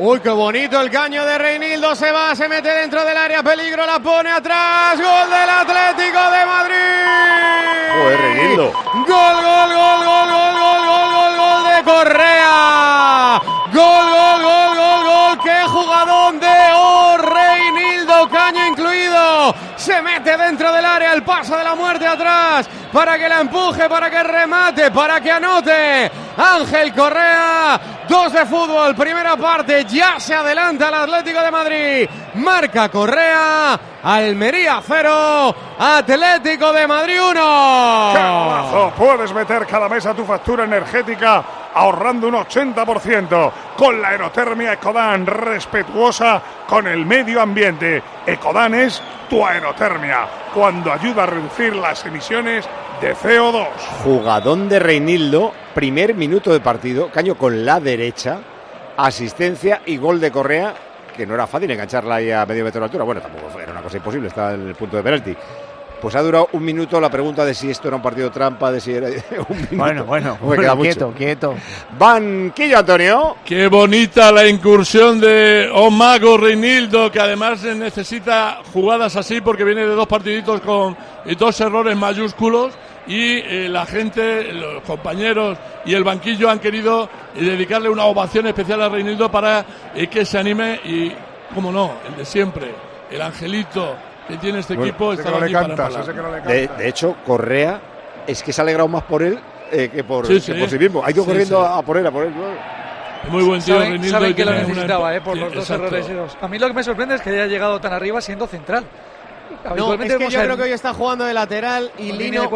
Uy, qué bonito el caño de Reinildo. Se va, se mete dentro del área. Peligro, la pone atrás. Gol del Atlético de Madrid. Joder, Reinildo. Gol, gol, gol, gol, gol, gol, gol, gol, gol de Correa. Gol, gol, gol, gol, gol. Qué jugadón de O. Reinildo, caño incluido. Se mete dentro del área. El paso de la muerte atrás. Para que la empuje, para que remate, para que anote. Ángel Correa. Dos de fútbol, primera parte, ya se adelanta el Atlético de Madrid. Marca Correa, Almería 0, Atlético de Madrid 1. ¡Qué! Puedes meter cada mes a tu factura energética ahorrando un 80% con la aerotermia Ecodan, respetuosa con el medio ambiente. Ecodan es tu aerotermia, cuando ayuda a reducir las emisiones de CO2. Jugadón de Reinildo, primer minuto de partido, caño con la derecha, asistencia y gol de Correa, que no era fácil engancharla ahí a medio metro de altura. Bueno, tampoco fue, era una cosa imposible, estaba en el punto de penalti. Pues ha durado un minuto la pregunta de si esto era un partido trampa, de si era un minuto. Bueno, bueno, Me bueno, queda mucho. quieto, quieto. Banquillo, Antonio. Qué bonita la incursión de Omago Reinildo, que además necesita jugadas así porque viene de dos partiditos con dos errores mayúsculos y eh, la gente, los compañeros y el banquillo han querido eh, dedicarle una ovación especial a Reinildo para eh, que se anime y, como no, el de siempre, el angelito que tiene este Bueno, equipo está no aquí cantas, no De, hecho, Correa es que se ha alegrado más por él eh, que, por, Sí, que sí. por sí mismo. Ha ido Sí, corriendo sí. A, a por él, a por él. Muy buen tío, Saben, Reinildo. saben que lo una necesitaba, ¿eh? por los dos Exacto. errores. A mí lo que me sorprende es que haya llegado tan arriba siendo central. No, es que yo a- creo que hoy está jugando de lateral y Lino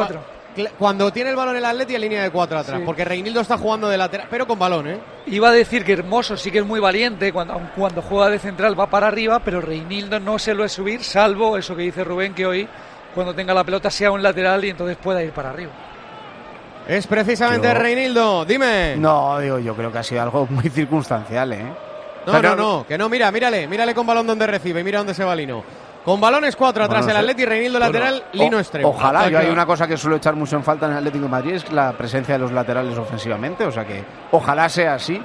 cuando tiene el balón el Atleti en línea de cuatro atrás, Sí. porque Reinildo está jugando de lateral, pero con balón, ¿eh? Iba a decir que Hermoso sí que es muy valiente cuando, aun cuando juega de central va para arriba, pero Reinildo no se lo es subir, salvo eso que dice Rubén, que hoy cuando tenga la pelota sea un lateral y entonces pueda ir para arriba. Es precisamente Yo- Reinildo, dime. No, digo, yo creo que ha sido algo muy circunstancial, ¿eh? No, Pero- no, no, que no, mira, mírale, mírale con balón donde recibe, mira dónde se va Lino. Con balones cuatro atrás Bueno, el no sé. Atleti, Reinildo lateral, O- Lino extremo. Ojalá, yo hay una cosa que suelo echar mucho en falta en el Atlético de Madrid es la presencia de los laterales ofensivamente, o sea que ojalá sea así